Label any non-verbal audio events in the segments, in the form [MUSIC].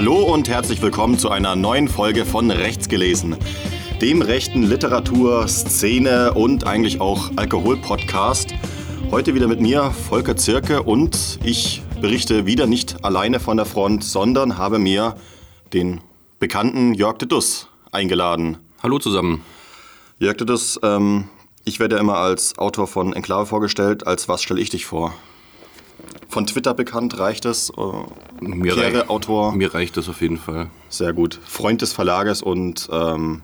Hallo und herzlich willkommen zu einer neuen Folge von Rechts gelesen, dem rechten Literatur, Szene und eigentlich auch Alkohol-Podcast. Heute wieder mit mir, Volker Zirke, und ich berichte wieder nicht alleine von der Front, sondern habe mir den bekannten Jörg de Duss eingeladen. Hallo zusammen. Jörg de Duss, ähm, ich werde ja immer als Autor von Enklave vorgestellt. Als was stelle ich dich vor? Von Twitter bekannt, reicht es? Äh, Mir, Karriere, rei Autor? mir reicht das auf jeden Fall. Sehr gut. Freund des Verlages und ähm,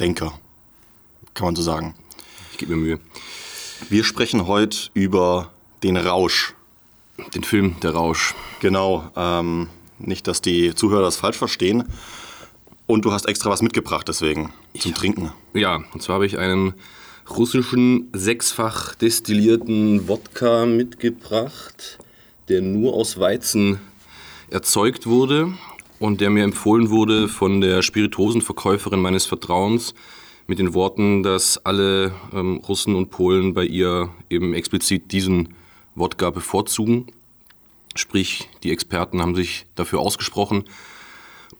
Denker, kann man so sagen. Ich gebe mir Mühe. Wir sprechen heute über den Rausch. Den Film Der Rausch. Genau, ähm, nicht, dass die Zuhörer das falsch verstehen. Und du hast extra was mitgebracht, deswegen, zum Trinken. Ja, und zwar habe ich einen russischen sechsfach destillierten Wodka mitgebracht, der nur aus Weizen erzeugt wurde und der mir empfohlen wurde von der Spirituosenverkäuferin meines Vertrauens mit den Worten, dass alle ähm, Russen und Polen bei ihr eben explizit diesen Wodka bevorzugen. Sprich, die Experten haben sich dafür ausgesprochen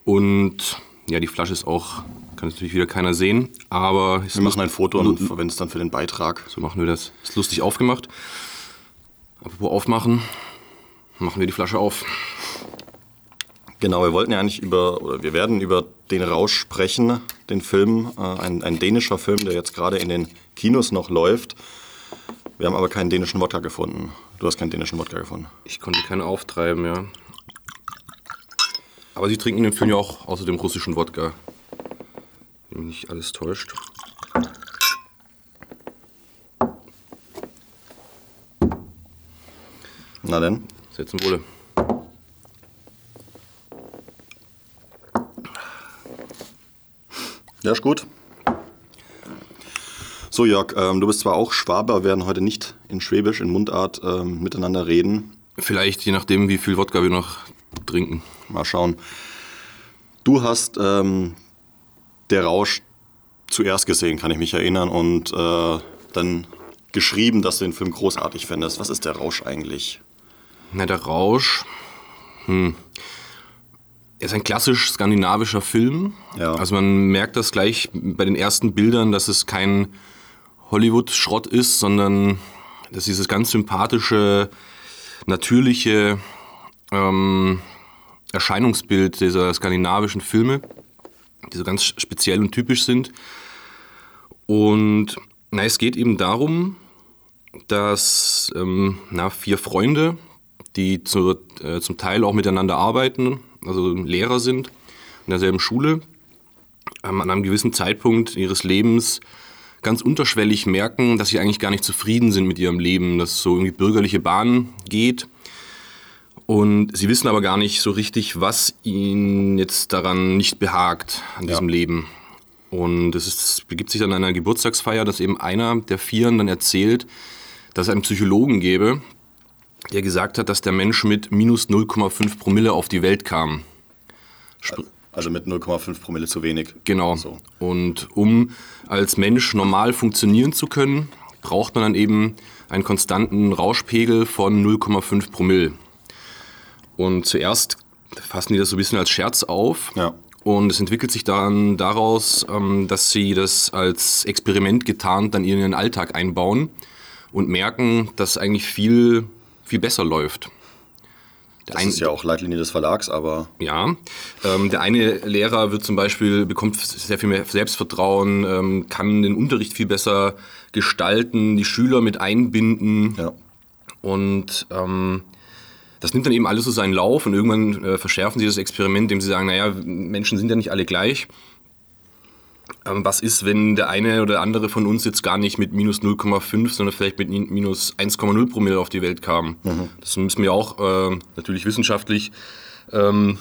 und ja, die Flasche ist auch, kann natürlich wieder keiner sehen, aber Wir machen ein Foto und verwenden es dann für den Beitrag. so machen wir das. Ist lustig aufgemacht. Apropos aufmachen, machen wir die Flasche auf. Genau, wir wollten ja eigentlich über, oder wir werden über den Rausch sprechen, den Film, äh, ein, ein dänischer Film, der jetzt gerade in den Kinos noch läuft. Wir haben aber keinen dänischen Wodka gefunden. Du hast keinen dänischen Wodka gefunden. Ich konnte keinen auftreiben, ja. Aber sie trinken den Film ja auch außer dem russischen Wodka. Wenn mich nicht alles täuscht. Na denn? Zum Wohle. Ja, ist gut. So, Jörg, ähm, du bist zwar auch Schwabe, aber wir werden heute nicht in Schwäbisch, in Mundart ähm, miteinander reden. Vielleicht je nachdem, wie viel Wodka wir noch trinken. Mal schauen. Du hast ähm, der Rausch zuerst gesehen, kann ich mich erinnern, und äh, dann geschrieben, dass du den Film großartig fändest. Was ist der Rausch eigentlich? Na, der Rausch. Hm. Ist ein klassisch skandinavischer Film. Ja. Also man merkt das gleich bei den ersten Bildern, dass es kein Hollywood-Schrott ist, sondern dass dieses ganz sympathische, natürliche ähm, Erscheinungsbild dieser skandinavischen Filme, die so ganz speziell und typisch sind. Und na, es geht eben darum, dass ähm, na, vier Freunde, die zu, äh, zum Teil auch miteinander arbeiten, also Lehrer sind in derselben Schule, ähm, an einem gewissen Zeitpunkt ihres Lebens ganz unterschwellig merken, dass sie eigentlich gar nicht zufrieden sind mit ihrem Leben, dass so irgendwie bürgerliche Bahn geht. Und sie wissen aber gar nicht so richtig, was ihnen jetzt daran nicht behagt, an diesem Leben. Und es ist, begibt sich dann an einer Geburtstagsfeier, dass eben einer der Vieren dann erzählt, dass es einen Psychologen gäbe, der gesagt hat, dass der Mensch mit minus 0,5 Promille auf die Welt kam. Also mit 0,5 Promille zu wenig. Genau. So. Und um als Mensch normal funktionieren zu können, braucht man dann eben einen konstanten Rauschpegel von 0,5 Promille. Und zuerst fassen die das so ein bisschen als Scherz auf. Ja. Und es entwickelt sich dann daraus, ähm, dass sie das als Experiment getarnt dann in ihren Alltag einbauen und merken, dass eigentlich viel, viel besser läuft. Der Das ein- ist ja auch Leitlinie des Verlags, aber ja, ähm, der eine Lehrer wird zum Beispiel, bekommt sehr viel mehr Selbstvertrauen, ähm, kann den Unterricht viel besser gestalten, die Schüler mit einbinden ja. und ähm, das nimmt dann eben alles so seinen Lauf und irgendwann äh, verschärfen sie das Experiment, indem sie sagen, naja, Menschen sind ja nicht alle gleich. Ähm, was ist, wenn der eine oder andere von uns jetzt gar nicht mit minus 0,5, sondern vielleicht mit min- minus 1,0 Promille auf die Welt kam? Das müssen wir auch äh, natürlich wissenschaftlich ähm,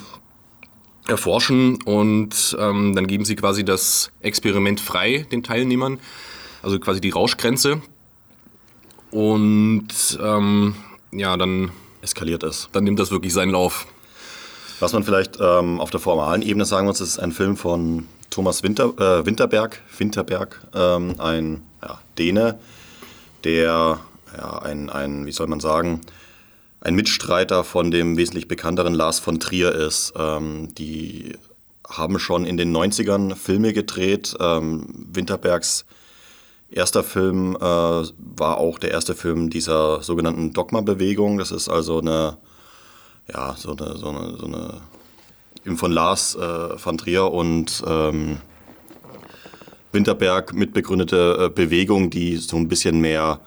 erforschen und ähm, dann geben sie quasi das Experiment frei den Teilnehmern, also quasi die Rauschgrenze. Und ähm, ja, dann, eskaliert es. dann nimmt das wirklich seinen Lauf. Was man vielleicht ähm, auf der formalen Ebene sagen muss, ist ein Film von Thomas Winter, äh, Winterberg, Winterberg ähm, ein, ja, Däne, der ja, ein, ein, wie soll man sagen, ein Mitstreiter von dem wesentlich bekannteren Lars von Trier ist. Ähm, die haben schon in den 90ern Filme gedreht. Ähm, Winterbergs erster Film äh, war auch der erste Film dieser sogenannten Dogma-Bewegung. Das ist also eine, ja, so eine, so eine, so eine eben von Lars äh, van Trier und ähm, Winterberg mitbegründete äh, Bewegung, die so ein bisschen mehr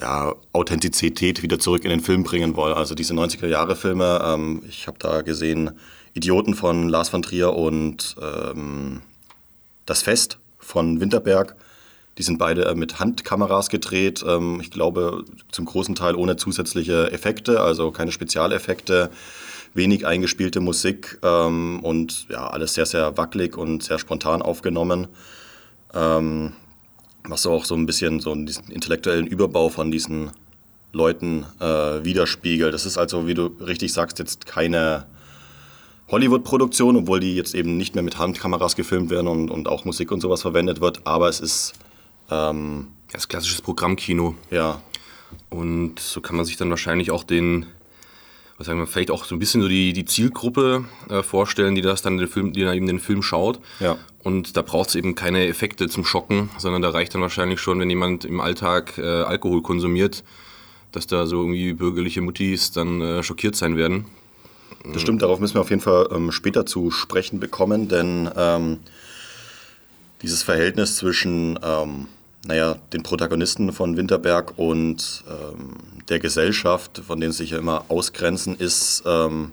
ja, Authentizität wieder zurück in den Film bringen wollen. Also diese 90er-Jahre-Filme, ähm, ich habe da gesehen Idioten von Lars van Trier und ähm, Das Fest von Winterberg. Die sind beide äh, mit Handkameras gedreht. Ähm, ich glaube, zum großen Teil ohne zusätzliche Effekte, also keine Spezialeffekte, wenig eingespielte Musik ähm, und ja, alles sehr, sehr wackelig und sehr spontan aufgenommen. Ähm, was auch so ein bisschen so diesen intellektuellen Überbau von diesen Leuten äh, widerspiegelt. Das ist also, wie du richtig sagst, jetzt keine Hollywood-Produktion, obwohl die jetzt eben nicht mehr mit Handkameras gefilmt werden und, und auch Musik und sowas verwendet wird, aber es ist. Ähm, das klassisches Programmkino. Ja. Und so kann man sich dann wahrscheinlich auch den, was sagen wir, vielleicht auch so ein bisschen so die, die Zielgruppe äh, vorstellen, die das dann den Film, die dann eben den Film schaut. Ja. Und da braucht es eben keine Effekte zum Schocken, sondern da reicht dann wahrscheinlich schon, wenn jemand im Alltag äh, Alkohol konsumiert, dass da so irgendwie bürgerliche Muttis dann äh, schockiert sein werden. Das stimmt, darauf müssen wir auf jeden Fall ähm, später zu sprechen bekommen, denn ähm, dieses Verhältnis zwischen ähm, naja, den Protagonisten von Winterberg und ähm, der Gesellschaft, von denen sich ja immer ausgrenzen, ist, ähm,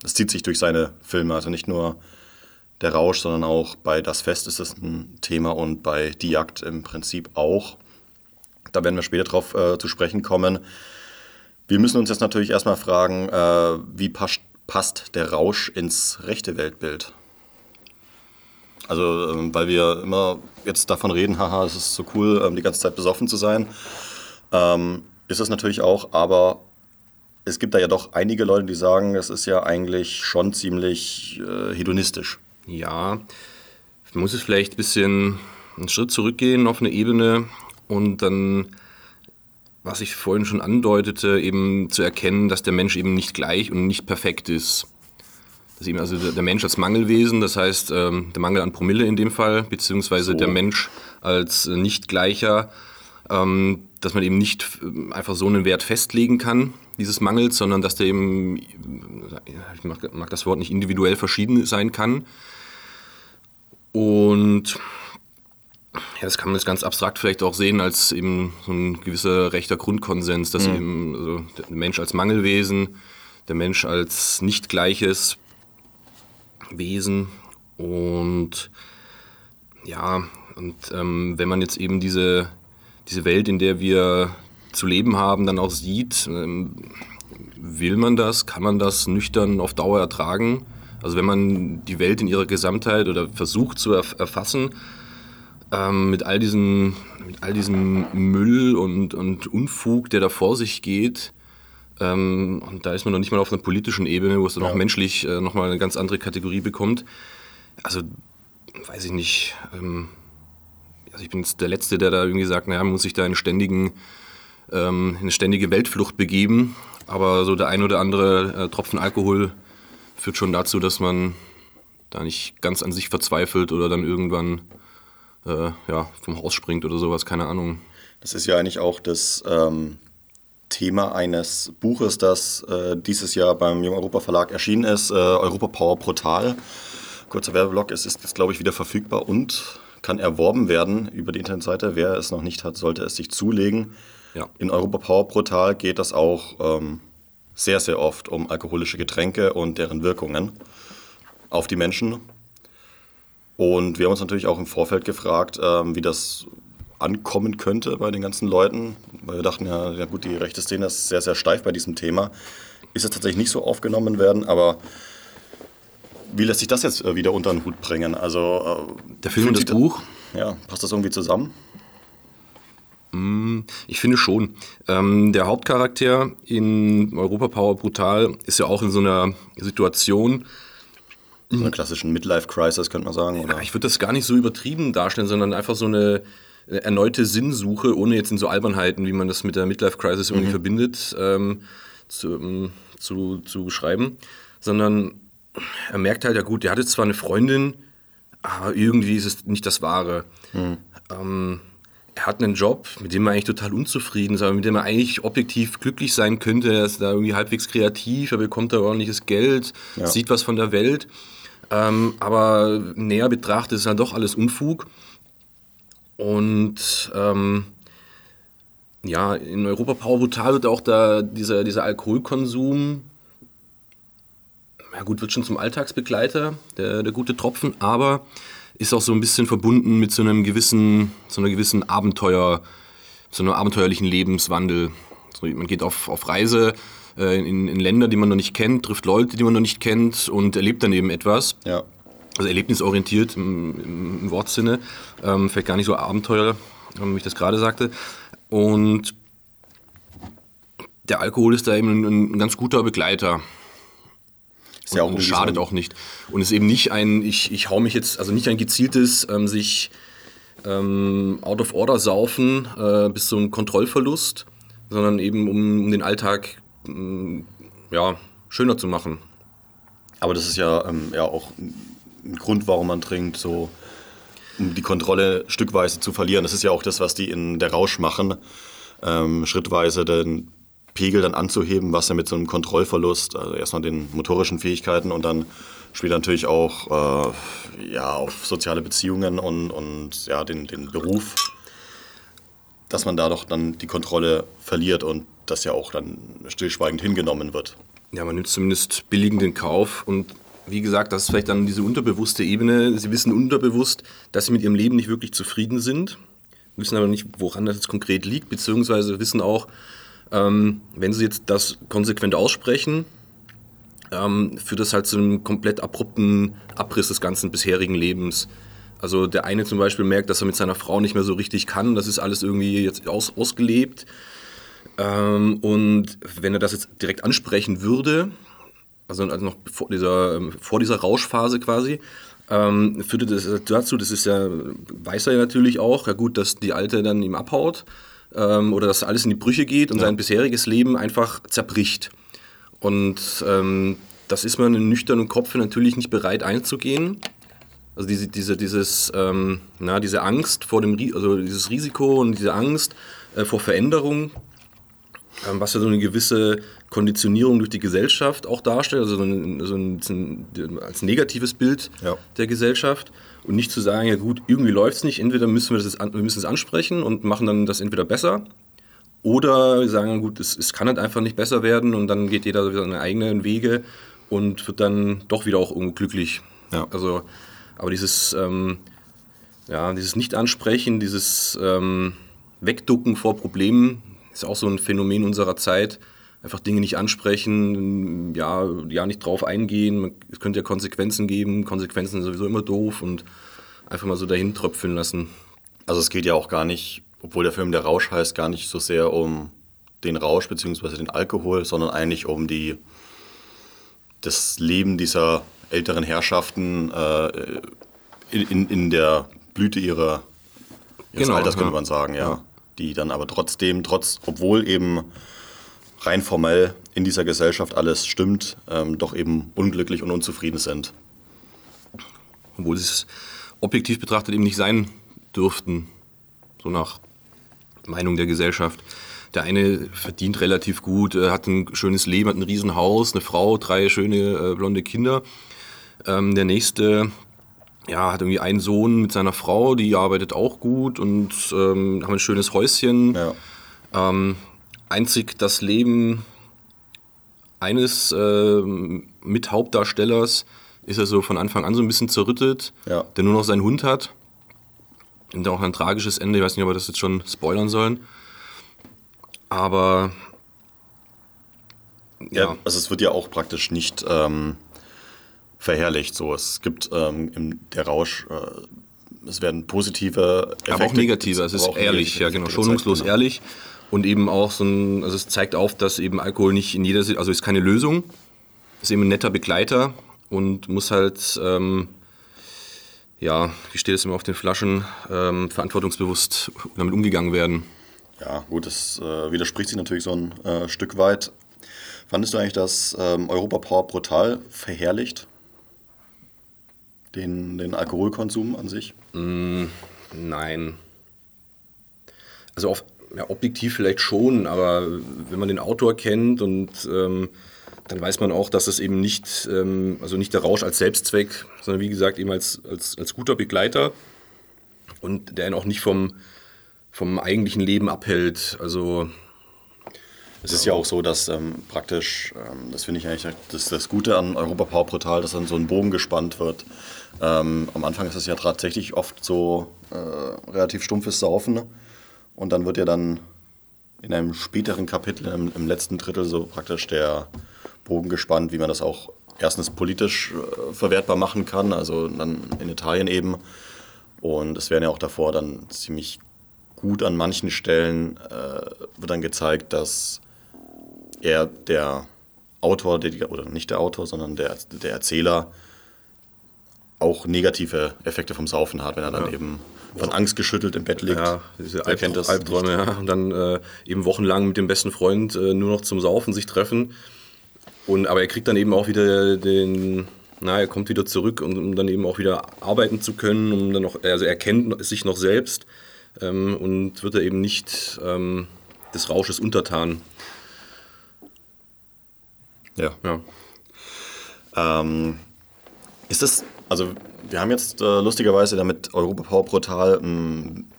das zieht sich durch seine Filme. Also nicht nur der Rausch, sondern auch bei Das Fest ist es ein Thema und bei Die Jagd im Prinzip auch. Da werden wir später drauf äh, zu sprechen kommen. Wir müssen uns jetzt natürlich erstmal fragen, äh, wie passt, passt der Rausch ins rechte Weltbild? Also, ähm, weil wir immer jetzt davon reden, haha, es ist so cool, ähm, die ganze Zeit besoffen zu sein. Ähm, ist es natürlich auch, aber es gibt da ja doch einige Leute, die sagen, es ist ja eigentlich schon ziemlich äh, hedonistisch. Ja, ich muss es vielleicht ein bisschen einen Schritt zurückgehen auf eine Ebene und dann, was ich vorhin schon andeutete, eben zu erkennen, dass der Mensch eben nicht gleich und nicht perfekt ist. Dass eben also der Mensch als Mangelwesen, das heißt ähm, der Mangel an Promille in dem Fall, beziehungsweise so. der Mensch als nicht gleicher, ähm, dass man eben nicht einfach so einen Wert festlegen kann, dieses Mangels, sondern dass der eben, ich mag, mag das Wort nicht individuell verschieden sein kann. Und ja, das kann man jetzt ganz abstrakt vielleicht auch sehen als eben so ein gewisser rechter Grundkonsens, dass mhm. eben also der Mensch als Mangelwesen, der Mensch als nicht gleiches Wesen und ja, und ähm, wenn man jetzt eben diese, diese Welt, in der wir zu leben haben, dann auch sieht, ähm, will man das, kann man das nüchtern auf Dauer ertragen? Also wenn man die Welt in ihrer Gesamtheit oder versucht zu erfassen, ähm, mit, all diesen, mit all diesem Müll und, und Unfug, der da vor sich geht, ähm, und da ist man noch nicht mal auf einer politischen Ebene, wo es dann ja. auch menschlich äh, nochmal eine ganz andere Kategorie bekommt. Also, weiß ich nicht. Ähm, also ich bin jetzt der Letzte, der da irgendwie sagt, naja, man muss sich da in ständigen, ähm, eine ständige Weltflucht begeben. Aber so der ein oder andere äh, Tropfen Alkohol führt schon dazu, dass man da nicht ganz an sich verzweifelt oder dann irgendwann äh, ja, vom Haus springt oder sowas, keine Ahnung. Das ist ja eigentlich auch das ähm, Thema eines Buches, das äh, dieses Jahr beim Jung Europa Verlag erschienen ist, äh, Europa Power Brutal. Kurzer Werbeblock, es ist jetzt, glaube ich, wieder verfügbar und kann erworben werden über die Internetseite. Wer es noch nicht hat, sollte es sich zulegen. Ja. In Europa Power Brutal geht das auch ähm, sehr, sehr oft um alkoholische Getränke und deren Wirkungen auf die Menschen. Und wir haben uns natürlich auch im Vorfeld gefragt, ähm, wie das ankommen könnte bei den ganzen Leuten, weil wir dachten ja, ja gut, die rechte Szene ist sehr, sehr steif bei diesem Thema. Ist es tatsächlich nicht so aufgenommen werden, aber wie lässt sich das jetzt äh, wieder unter den Hut bringen? Also, äh, Der Film und das Buch? Ja, passt das irgendwie zusammen? Mm, ich finde schon. Ähm, der Hauptcharakter in Europa Power Brutal ist ja auch in so einer Situation. So einer klassischen Midlife-Crisis, könnte man sagen. Oder? Ja, ich würde das gar nicht so übertrieben darstellen, sondern einfach so eine erneute Sinnsuche, ohne jetzt in so Albernheiten, wie man das mit der Midlife-Crisis irgendwie mhm. verbindet, ähm, zu, ähm, zu, zu beschreiben, sondern er merkt halt, ja gut, der hatte zwar eine Freundin, aber irgendwie ist es nicht das Wahre. Mhm. Ähm, er hat einen Job, mit dem er eigentlich total unzufrieden ist, aber mit dem er eigentlich objektiv glücklich sein könnte. Er ist da irgendwie halbwegs kreativ, er bekommt da ordentliches Geld, ja. sieht was von der Welt. Ähm, aber näher betrachtet ist halt doch alles Unfug. Und ähm, ja, in Europa Power Brutal wird auch da dieser, dieser Alkoholkonsum, ja gut, wird schon zum Alltagsbegleiter, der, der gute Tropfen, aber ist auch so ein bisschen verbunden mit so einem gewissen, so einer gewissen Abenteuer, so einem abenteuerlichen Lebenswandel. So, man geht auf, auf Reise äh, in, in Länder, die man noch nicht kennt, trifft Leute, die man noch nicht kennt und erlebt dann eben etwas. Ja. Also erlebnisorientiert im, im, Wortsinne, ähm, vielleicht gar nicht so Abenteuer, wie ich das gerade sagte. Und der Alkohol ist da eben ein, ein ganz guter Begleiter. Ist ja auch und schadet auch nicht. Und ist eben nicht ein, ich, ich hau mich jetzt, also nicht ein gezieltes, ähm, sich ähm, out of order saufen äh, bis zum Kontrollverlust, sondern eben um, um den Alltag mm, ja, schöner zu machen. Aber das ist ja, ähm, ja auch ein Grund, warum man trinkt, so um die Kontrolle stückweise zu verlieren. Das ist ja auch das, was die in der Rausch machen, ähm, schrittweise den Pegel dann anzuheben, was ja mit so einem Kontrollverlust, also erstmal den motorischen Fähigkeiten und dann spielt natürlich auch äh, ja, auf soziale Beziehungen und, und ja, den, den Beruf, dass man da doch dann die Kontrolle verliert und das ja auch dann stillschweigend hingenommen wird. Ja, man nimmt zumindest billigend den Kauf und wie gesagt, das ist vielleicht dann diese unterbewusste Ebene. Sie wissen unterbewusst, dass sie mit ihrem Leben nicht wirklich zufrieden sind, wissen aber nicht, woran das jetzt konkret liegt, beziehungsweise wissen auch, ähm, wenn sie jetzt das konsequent aussprechen, ähm, führt das halt zu einem komplett abrupten Abriss des ganzen bisherigen Lebens. Also der eine zum Beispiel merkt, dass er mit seiner Frau nicht mehr so richtig kann. Das ist alles irgendwie jetzt aus, ausgelebt. Ähm, und wenn er das jetzt direkt ansprechen würde, also, also noch vor dieser, ähm, vor dieser Rauschphase quasi, ähm, führte das dazu, das ist ja, weiß er ja natürlich auch, ja gut, dass die Alte dann ihm abhaut ähm, oder dass alles in die Brüche geht und ja. sein bisheriges Leben einfach zerbricht. Und ähm, das ist man in nüchternen Kopf natürlich nicht bereit einzugehen. Also diese, diese, dieses, ähm, na, diese Angst vor dem, also dieses Risiko und diese Angst äh, vor Veränderung, ähm, was ja so eine gewisse Konditionierung durch die Gesellschaft auch darstellt, also so ein, so ein, als negatives Bild ja. der Gesellschaft und nicht zu sagen, ja gut, irgendwie läuft es nicht, entweder müssen wir das wir müssen es ansprechen und machen dann das entweder besser oder wir sagen, gut, es, es kann halt einfach nicht besser werden und dann geht jeder seine eigenen Wege und wird dann doch wieder auch irgendwo glücklich. Ja. Also, aber dieses, ähm, ja, dieses Nicht-Ansprechen, dieses ähm, Wegducken vor Problemen ist auch so ein Phänomen unserer Zeit. Einfach Dinge nicht ansprechen, ja, ja nicht drauf eingehen. Es könnte ja Konsequenzen geben. Konsequenzen sind sowieso immer doof und einfach mal so dahin tröpfeln lassen. Also es geht ja auch gar nicht, obwohl der Film Der Rausch heißt, gar nicht so sehr um den Rausch bzw. den Alkohol, sondern eigentlich um die, das Leben dieser älteren Herrschaften äh, in, in der Blüte ihrer, ihres genau, Alters, könnte ja. man sagen, ja. ja. Die dann aber trotzdem, trotz, obwohl eben rein formell in dieser Gesellschaft alles stimmt, ähm, doch eben unglücklich und unzufrieden sind. Obwohl sie es objektiv betrachtet eben nicht sein dürften, so nach Meinung der Gesellschaft. Der eine verdient relativ gut, hat ein schönes Leben, hat ein Riesenhaus, eine Frau, drei schöne äh, blonde Kinder. Ähm, der nächste ja, hat irgendwie einen Sohn mit seiner Frau, die arbeitet auch gut und ähm, haben ein schönes Häuschen. Ja. Ähm, einzig das Leben eines äh, Mithauptdarstellers ist er so von Anfang an so ein bisschen zerrüttet, ja. der nur noch seinen Hund hat. Und auch ein tragisches Ende, ich weiß nicht, ob wir das jetzt schon spoilern sollen. Aber. Ja, ja also es wird ja auch praktisch nicht ähm, verherrlicht. So, es gibt ähm, im, der Rausch, äh, es werden positive Effekte. Aber auch negative, es ist ehrlich, ja genau, schonungslos genau. ehrlich. Und eben auch so ein, also es zeigt auf, dass eben Alkohol nicht in jeder, also ist keine Lösung, ist eben ein netter Begleiter und muss halt, ähm, ja, wie steht es immer auf den Flaschen, ähm, verantwortungsbewusst damit umgegangen werden. Ja, gut, das äh, widerspricht sich natürlich so ein äh, Stück weit. Fandest du eigentlich, dass ähm, Europa Power brutal verherrlicht? Den, den Alkoholkonsum an sich? Mm, nein. Also auf, ja, objektiv vielleicht schon, aber wenn man den Autor kennt und ähm, dann weiß man auch, dass es eben nicht, ähm, also nicht der Rausch als Selbstzweck, sondern wie gesagt eben als, als, als guter Begleiter und der ihn auch nicht vom, vom eigentlichen Leben abhält. Also es ist ja auch so, dass ähm, praktisch, ähm, das finde ich eigentlich das, das Gute an Europa Power Portal, dass dann so ein Bogen gespannt wird. Ähm, am Anfang ist es ja tatsächlich oft so äh, relativ stumpfes Saufen. Und dann wird ja dann in einem späteren Kapitel, im, im letzten Drittel, so praktisch der Bogen gespannt, wie man das auch erstens politisch äh, verwertbar machen kann, also dann in Italien eben. Und es werden ja auch davor dann ziemlich gut an manchen Stellen äh, wird dann gezeigt, dass er der Autor, der, oder nicht der Autor, sondern der, der Erzähler auch negative Effekte vom Saufen hat, wenn er dann ja. eben von Angst geschüttelt im Bett liegt. Ja, diese Alb kennt das Albträume, ja. Und dann äh, eben wochenlang mit dem besten Freund äh, nur noch zum Saufen sich treffen. Und, aber er kriegt dann eben auch wieder den, na, er kommt wieder zurück, um, um dann eben auch wieder arbeiten zu können, um dann noch, also er kennt sich noch selbst ähm, und wird er eben nicht ähm, des Rausches untertan. Ja. ja. Ähm, ist das, also wir haben jetzt äh, lustigerweise damit Europa Power Portal ein,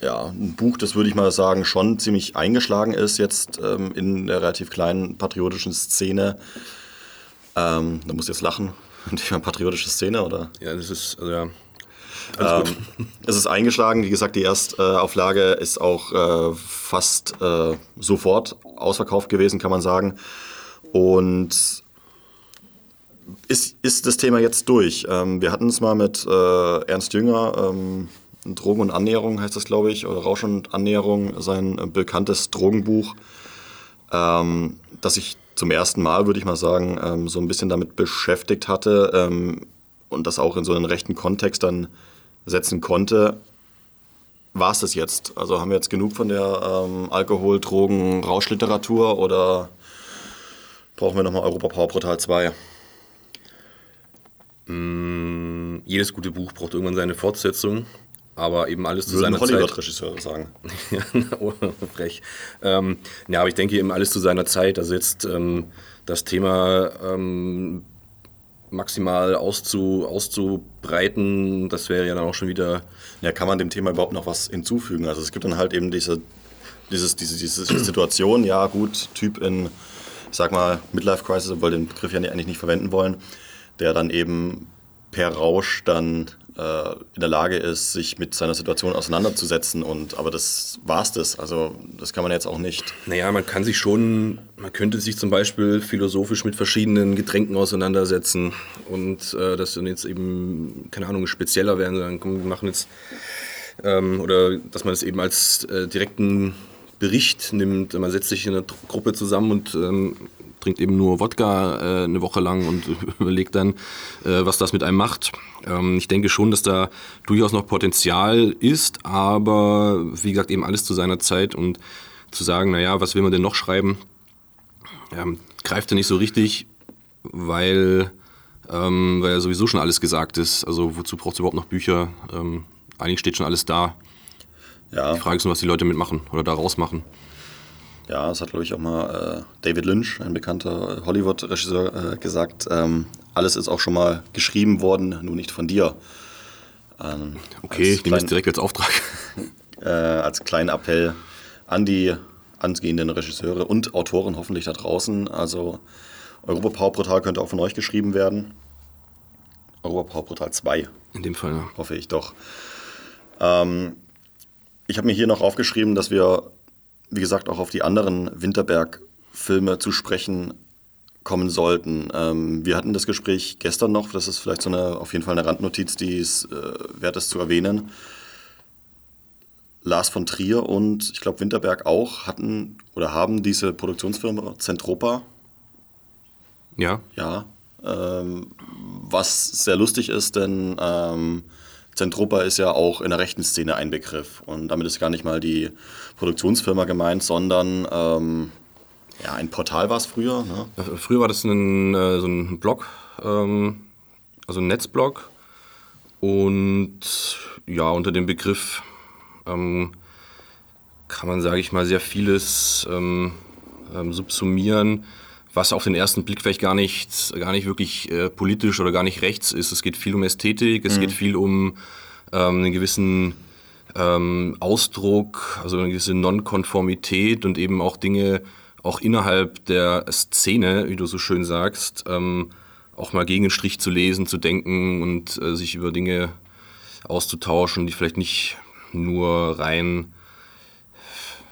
ja, ein Buch, das würde ich mal sagen, schon ziemlich eingeschlagen ist jetzt ähm, in der relativ kleinen patriotischen Szene. Ähm, da muss jetzt lachen. [LAUGHS] Die patriotische Szene, oder? Ja, das ist, also ja. Ähm, [LAUGHS] es ist eingeschlagen. Wie gesagt, die Erstauflage ist auch äh, fast äh, sofort ausverkauft gewesen, kann man sagen. Und ist, ist das Thema jetzt durch. Ähm, wir hatten es mal mit äh, Ernst Jünger, ähm, Drogen und Annäherung heißt das, glaube ich, oder Rausch und Annäherung, sein äh, bekanntes Drogenbuch, ähm, das ich zum ersten Mal, würde ich mal sagen, ähm, so ein bisschen damit beschäftigt hatte ähm, und das auch in so einen rechten Kontext dann setzen konnte. War es das jetzt? Also haben wir jetzt genug von der ähm, Alkohol-, Drogen-, Rauschliteratur oder brauchen wir nochmal Europa Power Portal 2? Mm, jedes gute Buch braucht irgendwann seine Fortsetzung, aber eben alles zu Würden seiner Hollywood-Regisseure sagen. [LAUGHS] oh, frech. Ähm, ja, aber ich denke eben alles zu seiner Zeit. Also jetzt ähm, das Thema ähm, maximal auszu, auszubreiten, das wäre ja dann auch schon wieder... Ja, kann man dem Thema überhaupt noch was hinzufügen? Also es gibt dann halt eben diese, dieses, diese, diese [CLEARS THROAT] Situation, ja gut, Typ in, ich sag mal, Midlife Crisis, obwohl den Begriff ja eigentlich nicht verwenden wollen, der dann eben per Rausch dann äh, in der Lage ist, sich mit seiner Situation auseinanderzusetzen. Und, aber das war's das. Also das kann man jetzt auch nicht. Naja, man kann sich schon, man könnte sich zum Beispiel philosophisch mit verschiedenen Getränken auseinandersetzen und äh, das dann jetzt eben, keine Ahnung, spezieller werden. Komm, wir machen jetzt, ähm, oder dass man es eben als äh, direkten Bericht nimmt. Man setzt sich in einer Gruppe zusammen und ähm, trinkt eben nur Wodka äh, eine Woche lang und [LAUGHS] überlegt dann, äh, was das mit einem macht. Ähm, ich denke schon, dass da durchaus noch Potenzial ist, aber wie gesagt, eben alles zu seiner Zeit und zu sagen, naja, was will man denn noch schreiben, ähm, greift ja nicht so richtig, weil, ähm, weil ja sowieso schon alles gesagt ist. Also wozu braucht es überhaupt noch Bücher? Ähm, eigentlich steht schon alles da. Ja. Die Frage ist nur, was die Leute mitmachen oder daraus machen. Ja, das hat, glaube ich, auch mal äh, David Lynch, ein bekannter Hollywood-Regisseur, äh, gesagt. Ähm, alles ist auch schon mal geschrieben worden, nur nicht von dir. Ähm, okay, ich nehme das direkt als Auftrag. [LAUGHS] Äh, als kleinen Appell an die angehenden Regisseure und Autoren hoffentlich da draußen. Also Europa Power Portal könnte auch von euch geschrieben werden. Europa Power Portal 2. In dem Fall, ja. Hoffe ich doch. Ähm, ich habe mir hier noch aufgeschrieben, dass wir wie gesagt, auch auf die anderen Winterberg-Filme zu sprechen kommen sollten. Ähm, wir hatten das Gespräch gestern noch, das ist vielleicht so eine, auf jeden Fall eine Randnotiz, die es äh, wert ist zu erwähnen. Lars von Trier und ich glaube Winterberg auch hatten oder haben diese Produktionsfirma Zentropa. Ja. Ja. Ähm, was sehr lustig ist, denn ähm, Zentropa ist ja auch in der rechten Szene ein Begriff. Und damit ist gar nicht mal die Produktionsfirma gemeint, sondern ähm, Ja, ein Portal war es früher. Ne? Früher war das ein, äh, so ein Blog, ähm, also ein Netzblog. Und ja, unter dem Begriff ähm, kann man, sage ich mal, sehr vieles ähm, ähm, subsumieren, was auf den ersten Blick vielleicht gar nicht, gar nicht wirklich äh, politisch oder gar nicht rechts ist. Es geht viel um Ästhetik, es mhm. geht viel um ähm, einen gewissen ähm, Ausdruck, also eine gewisse Nonkonformität und eben auch Dinge, auch innerhalb der Szene, wie du so schön sagst, ähm, auch mal gegen den Strich zu lesen, zu denken und äh, sich über Dinge auszutauschen, die vielleicht nicht nur rein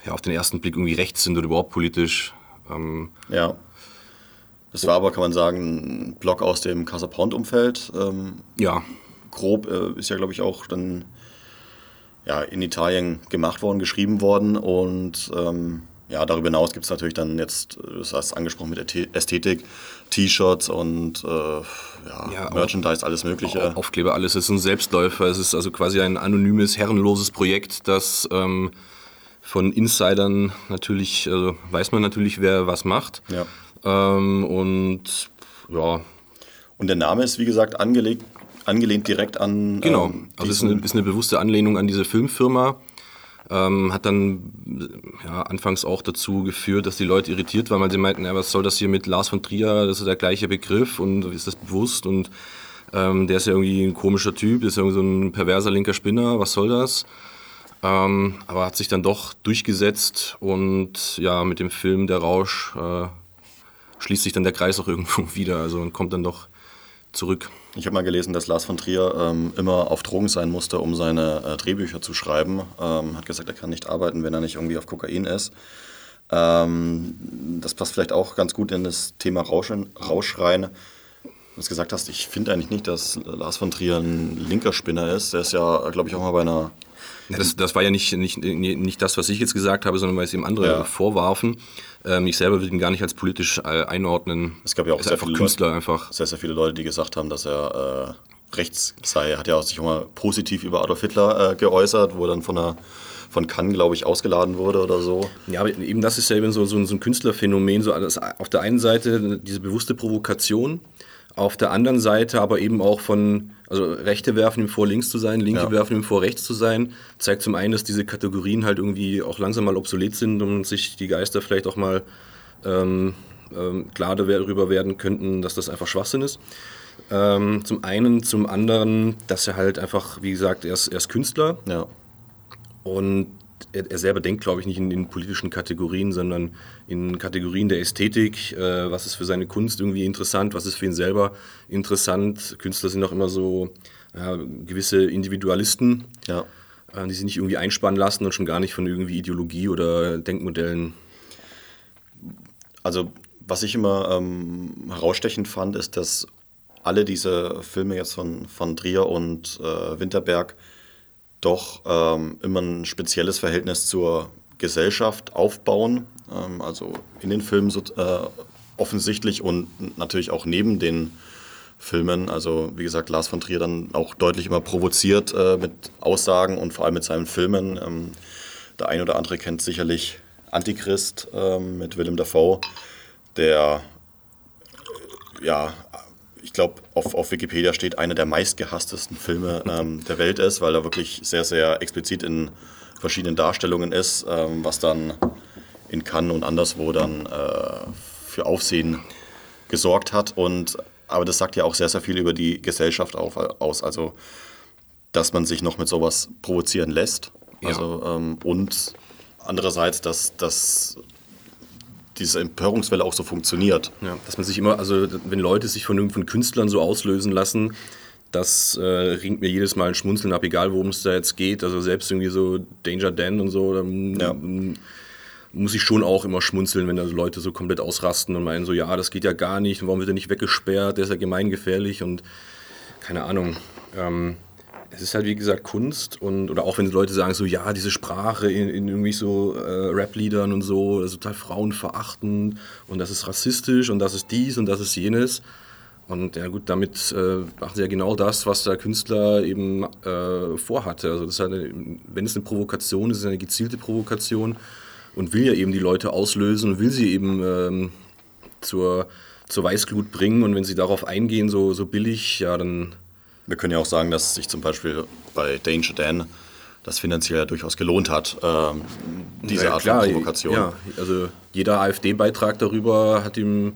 ja, auf den ersten Blick irgendwie rechts sind oder überhaupt politisch. Ähm, ja. Das war aber, kann man sagen, ein Blog aus dem Casa Pound-Umfeld. Ähm, ja. Grob äh, ist ja, glaube ich, auch dann ja, in Italien gemacht worden, geschrieben worden und ähm, ja, darüber hinaus gibt es natürlich dann jetzt, das heißt angesprochen mit Ästhetik, T-Shirts und äh, ja, ja, Merchandise, alles Mögliche. Aufkleber, alles ist ein Selbstläufer. Es ist also quasi ein anonymes, herrenloses Projekt, das ähm, von Insidern natürlich, also weiß man natürlich, wer was macht. Ja. Ähm, und ja. Und der Name ist, wie gesagt, angelegt, angelehnt direkt an. Genau, ähm, also es ist eine, ist eine bewusste Anlehnung an diese Filmfirma. Ähm, hat dann ja, anfangs auch dazu geführt, dass die Leute irritiert waren, weil sie meinten, ja, was soll das hier mit Lars von Trier, das ist der gleiche Begriff und ist das bewusst und ähm, der ist ja irgendwie ein komischer Typ, ist ja irgendwie so ein perverser linker Spinner, was soll das? Ähm, aber hat sich dann doch durchgesetzt und ja, mit dem Film Der Rausch äh, schließt sich dann der Kreis auch irgendwo [LAUGHS] wieder, also und kommt dann doch zurück. Ich habe mal gelesen, dass Lars von Trier ähm, immer auf Drogen sein musste, um seine äh, Drehbücher zu schreiben. Ähm, hat gesagt, er kann nicht arbeiten, wenn er nicht irgendwie auf Kokain ist. Ähm, das passt vielleicht auch ganz gut in das Thema Rausch, Rausch rein. Du gesagt hast, ich finde eigentlich nicht, dass Lars von Trier ein linker Spinner ist. Der ist ja, glaube ich, auch mal bei einer das, das war ja nicht, nicht, nicht das, was ich jetzt gesagt habe, sondern weil es ihm andere ja. vorwarfen. Ähm, ich selber würde ihn gar nicht als politisch äh, einordnen. Es gab ja auch sehr einfach viele Künstler Leute, einfach. Sehr, sehr viele Leute, die gesagt haben, dass er äh, rechts sei. Er hat ja auch sich auch mal positiv über Adolf Hitler äh, geäußert, wo er dann von einer von Cannes, glaube ich, ausgeladen wurde oder so. Ja, aber eben das ist ja eben so, so, so ein Künstlerphänomen. So alles, auf der einen Seite diese bewusste Provokation, auf der anderen Seite aber eben auch von, also Rechte werfen ihm vor, links zu sein, Linke ja. werfen ihm vor, rechts zu sein, zeigt zum einen, dass diese Kategorien halt irgendwie auch langsam mal obsolet sind und sich die Geister vielleicht auch mal ähm, ähm, klar darüber werden könnten, dass das einfach Schwachsinn ist. Ähm, zum einen, zum anderen, dass er halt einfach, wie gesagt, er ist, er ist Künstler. Ja. Und er, er selber denkt, glaube ich, nicht in, in, politischen Kategorien, sondern in Kategorien der Ästhetik. Äh, was ist für seine Kunst irgendwie interessant? Was ist für ihn selber interessant? Künstler sind auch immer so ja, gewisse Individualisten, ja. äh, die sich nicht irgendwie einspannen lassen und schon gar nicht von irgendwie Ideologie oder Denkmodellen. Also, was ich immer ähm, herausstechend fand, ist, dass alle diese Filme jetzt von, von Trier und äh, Winterberg doch ähm, immer ein spezielles Verhältnis zur Gesellschaft aufbauen. Ähm, also in den Filmen so, äh, offensichtlich und natürlich auch neben den Filmen. Also wie gesagt, Lars von Trier dann auch deutlich immer provoziert äh, mit Aussagen und vor allem mit seinen Filmen. Ähm, der ein oder andere kennt sicherlich Antichrist ähm, mit Willem Dafoe, der ja ich glaube, auf, auf Wikipedia steht, einer der meistgehasstesten Filme ähm, der Welt ist, weil er wirklich sehr, sehr explizit in verschiedenen Darstellungen ist, ähm, was dann in Cannes und anderswo dann äh, für Aufsehen gesorgt hat. Und, aber das sagt ja auch sehr, sehr viel über die Gesellschaft auf, aus. Also, dass man sich noch mit sowas provozieren lässt. Ja. Also, ähm, und andererseits, dass, dass diese Empörungswelle auch so funktioniert. Ja, dass man sich immer, also wenn Leute sich von irgendwelchen Künstlern so auslösen lassen, das äh, ringt mir jedes Mal ein Schmunzeln ab, egal worum es da jetzt geht. Also selbst irgendwie so Danger Dan und so, da ja. muss ich schon auch immer schmunzeln, wenn da Leute so komplett ausrasten und meinen so, ja, das geht ja gar nicht, warum wird er nicht weggesperrt, der ist ja gemeingefährlich und keine Ahnung. Ähm, es ist halt wie gesagt Kunst und oder auch wenn Leute sagen so ja diese Sprache in, in irgendwie so äh, Rap-Liedern und so das ist total frauenverachtend und das ist rassistisch und das ist dies und das ist jenes und ja gut damit äh, machen sie ja genau das was der Künstler eben äh, vorhatte also das ist eine, wenn es eine Provokation ist, ist es eine gezielte Provokation und will ja eben die Leute auslösen und will sie eben ähm, zur, zur Weißglut bringen. Und wenn sie darauf eingehen, so, so billig, ja, dann. Wir können ja auch sagen, dass sich zum Beispiel bei Danger Dan das finanziell ja durchaus gelohnt hat, ähm, diese ja, Art klar, von Provokation. Ja, also jeder AfD-Beitrag darüber hat ihm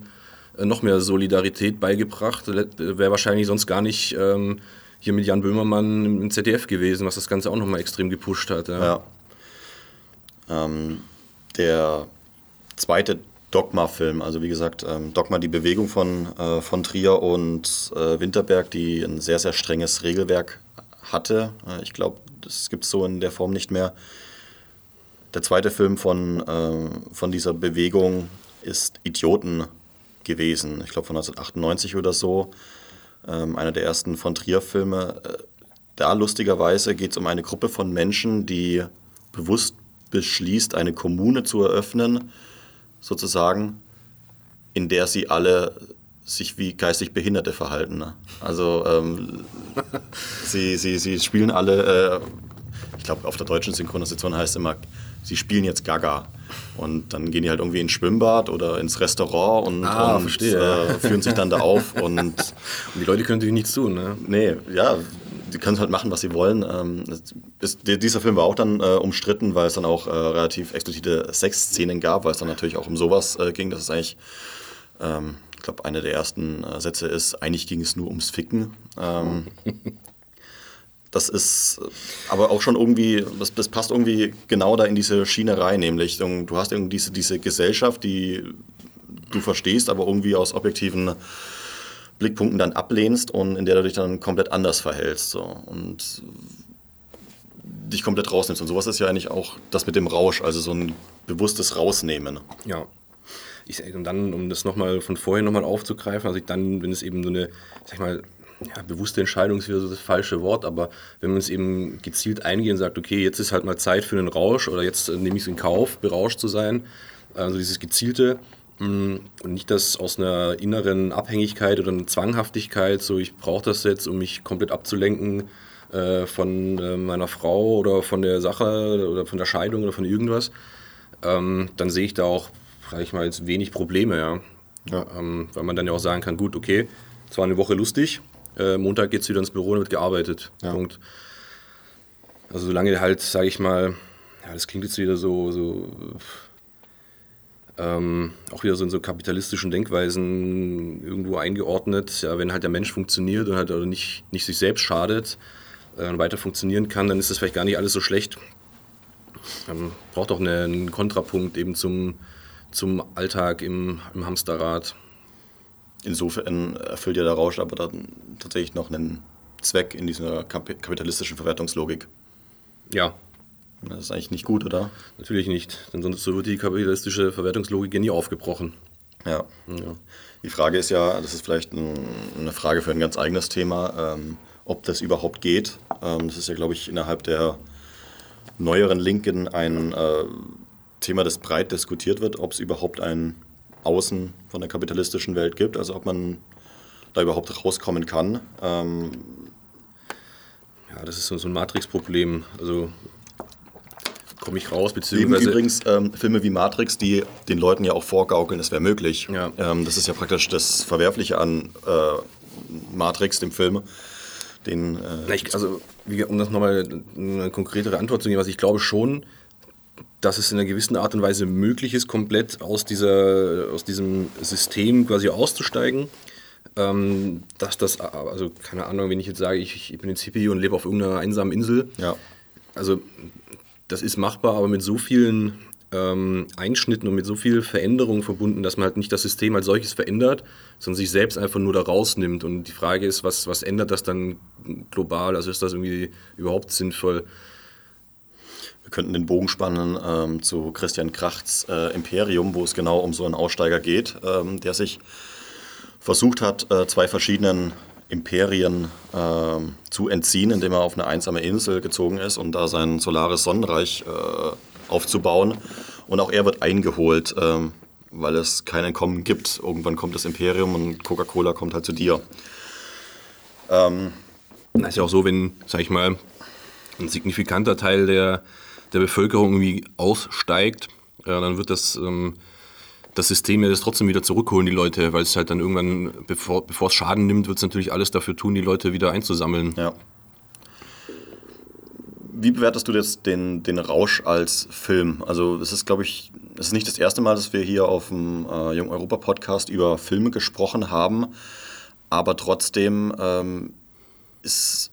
äh, noch mehr Solidarität beigebracht. Wäre wahrscheinlich sonst gar nicht ähm, hier mit Jan Böhmermann im ZDF gewesen, was das Ganze auch nochmal extrem gepusht hat. Ja. ja. Ähm, der zweite Dogma-Film, also wie gesagt, ähm, Dogma, die Bewegung von, äh, von Trier und äh, Winterberg, die ein sehr, sehr strenges Regelwerk hatte. Äh, ich glaube, das gibt es so in der Form nicht mehr. Der zweite Film von, äh, von dieser Bewegung ist Idioten gewesen. Ich glaube von 1998 oder so. Ähm, einer der ersten von Trier-Filme. Äh, da lustigerweise geht es um eine Gruppe von Menschen, die bewusst beschließt, eine Kommune zu eröffnen, sozusagen, in der sie alle sich wie geistig Behinderte verhalten. Ne? Also ähm, [LAUGHS] sie, sie, sie spielen alle, äh, ich glaube auf der deutschen Synchronisation heißt es immer, sie spielen jetzt Gaga. Und dann gehen die halt irgendwie ins Schwimmbad oder ins Restaurant und, ah, und äh, führen sich dann da auf. [LAUGHS] Und, und die Leute können natürlich nichts tun, ne? Nee, ja, die können halt machen, was sie wollen. Ähm, ist, dieser Film war auch dann äh, umstritten, weil es dann auch äh, relativ explizite Sexszenen gab, weil es dann natürlich auch um sowas äh, ging. Das ist eigentlich, ähm, ich glaube, einer der ersten äh, Sätze ist, eigentlich ging es nur ums Ficken. Ähm, das ist aber auch schon irgendwie, das, das, passt irgendwie genau da in diese Schiene rein, nämlich du hast irgendwie diese, diese Gesellschaft, die du verstehst, aber irgendwie aus objektiven Blickpunkten dann ablehnst und in der du dich dann komplett anders verhältst. So. Und dich komplett rausnimmst. Und sowas ist ja eigentlich auch das mit dem Rausch, also so ein bewusstes Rausnehmen. Ja. Ich, und dann, um das nochmal von vorhin nochmal aufzugreifen, also ich dann, wenn es eben so eine, sag ich mal, ja, bewusste Entscheidung ist wieder so das falsche Wort, aber wenn man es eben gezielt eingeht und sagt, okay, jetzt ist halt mal Zeit für einen Rausch oder jetzt äh, nehme ich es in Kauf, berauscht zu sein, also dieses gezielte und nicht das aus einer inneren Abhängigkeit oder einer Zwanghaftigkeit, so ich brauche das jetzt, um mich komplett abzulenken äh, von äh, meiner Frau oder von der Sache oder von der Scheidung oder von irgendwas, ähm, dann sehe ich da auch, sage ich mal, jetzt wenig Probleme, ja. ja. Ähm, weil man dann ja auch sagen kann, gut, okay, es war eine Woche lustig, äh, Montag geht es wieder ins Büro und wird gearbeitet. Ja. Punkt. Also solange halt, sage ich mal, ja, das klingt jetzt wieder so, so ähm, auch wieder so in so kapitalistischen Denkweisen irgendwo eingeordnet. Ja, wenn halt der Mensch funktioniert und halt also nicht, nicht sich selbst schadet äh, und weiter funktionieren kann, dann ist das vielleicht gar nicht alles so schlecht. Ähm, braucht auch eine, einen Kontrapunkt eben zum, zum Alltag im, im Hamsterrad insofern erfüllt ja der Rausch aber dann tatsächlich noch einen Zweck in dieser kapitalistischen Verwertungslogik. Ja. Das ist eigentlich nicht gut, oder? Natürlich nicht, denn sonst wird die kapitalistische Verwertungslogik ja nie aufgebrochen. Ja. ja. Die Frage ist ja, das ist vielleicht ein, eine Frage für ein ganz eigenes Thema, ähm, ob das überhaupt geht. Ähm, das ist ja, glaube ich, innerhalb der neueren Linken ein äh, Thema, das breit diskutiert wird, ob es überhaupt ein außen von der kapitalistischen Welt gibt, also ob man da überhaupt rauskommen kann. Ähm ja, das ist so ein Matrix-Problem. Also komme ich raus, beziehungsweise... übrigens ähm, Filme wie Matrix, die den Leuten ja auch vorgaukeln, es wäre möglich. Ja. Ähm, das ist ja praktisch das Verwerfliche an äh, Matrix, dem Film. Den, äh, ich, also, um das nochmal eine konkretere Antwort zu geben, was ich glaube schon, dass es in einer gewissen Art und Weise möglich ist, komplett aus, dieser, aus diesem System quasi auszusteigen. Ähm, dass das, also keine Ahnung, wenn ich jetzt sage, ich, ich bin jetzt Hippie und lebe auf irgendeiner einsamen Insel. Ja. Also das ist machbar, aber mit so vielen ähm, Einschnitten und mit so viel Veränderungen verbunden, dass man halt nicht das System als solches verändert, sondern sich selbst einfach nur da rausnimmt. Und die Frage ist, was, was ändert das dann global? Also ist das irgendwie überhaupt sinnvoll? Wir könnten den Bogen spannen ähm, zu Christian Krachts äh, Imperium, wo es genau um so einen Aussteiger geht, ähm, der sich versucht hat, äh, zwei verschiedenen Imperien äh, zu entziehen, indem er auf eine einsame Insel gezogen ist und da sein solares Sonnenreich äh, aufzubauen. Und auch er wird eingeholt, ähm, weil es kein Entkommen gibt. Irgendwann kommt das Imperium und Coca-Cola kommt halt zu dir. Ähm, das ist ja auch so, wenn, sag ich mal, ein signifikanter Teil der der Bevölkerung irgendwie aussteigt Ja, dann wird das, ähm, das System ja das trotzdem wieder zurückholen, die Leute, weil es halt dann irgendwann, bevor, bevor es Schaden nimmt, wird es natürlich alles dafür tun, die Leute wieder einzusammeln. Ja. Wie bewertest du jetzt den, den Rausch als Film? Also es ist, glaube ich, es ist nicht das erste Mal, dass wir hier auf dem äh, Jung Europa Podcast über Filme gesprochen haben, aber trotzdem ähm, ist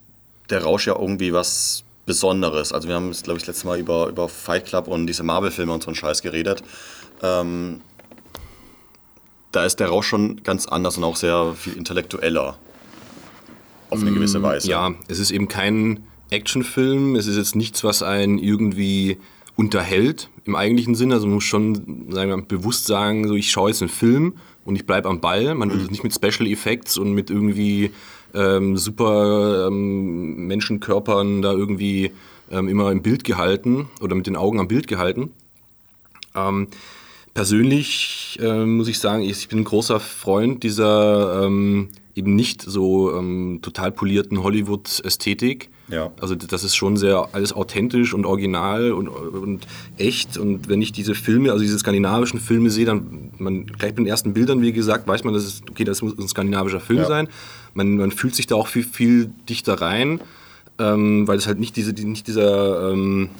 der Rausch ja irgendwie was Besonderes. Also wir haben, glaube ich, das letzte Mal über, über Fight Club und diese Marvel-Filme und so einen Scheiß geredet. Ähm, da ist der Rausch schon ganz anders und auch sehr viel intellektueller. Auf eine gewisse Weise. Ja, es ist eben kein Actionfilm. Es ist jetzt nichts, was einen irgendwie unterhält im eigentlichen Sinne. Also man muss schon sagen wir, bewusst sagen, so ich schaue jetzt einen Film und ich bleibe am Ball. Man will mhm. nicht mit Special Effects und mit irgendwie ähm, super ähm, Menschenkörpern da irgendwie ähm, immer im Bild gehalten oder mit den Augen am Bild gehalten. Ähm, persönlich äh, muss ich sagen, ich bin ein großer Freund dieser ähm, eben nicht so ähm, total polierten Hollywood-Ästhetik. Ja. Also das ist schon sehr alles authentisch und original und, und echt. Und wenn ich diese Filme, also diese skandinavischen Filme sehe, dann man gleich bei den ersten Bildern, wie gesagt, weiß man, dass es, okay, das muss ein skandinavischer Film ja. sein. Man, man fühlt sich da auch viel, viel dichter rein, ähm, weil es halt nicht diese, nicht dieser ähm,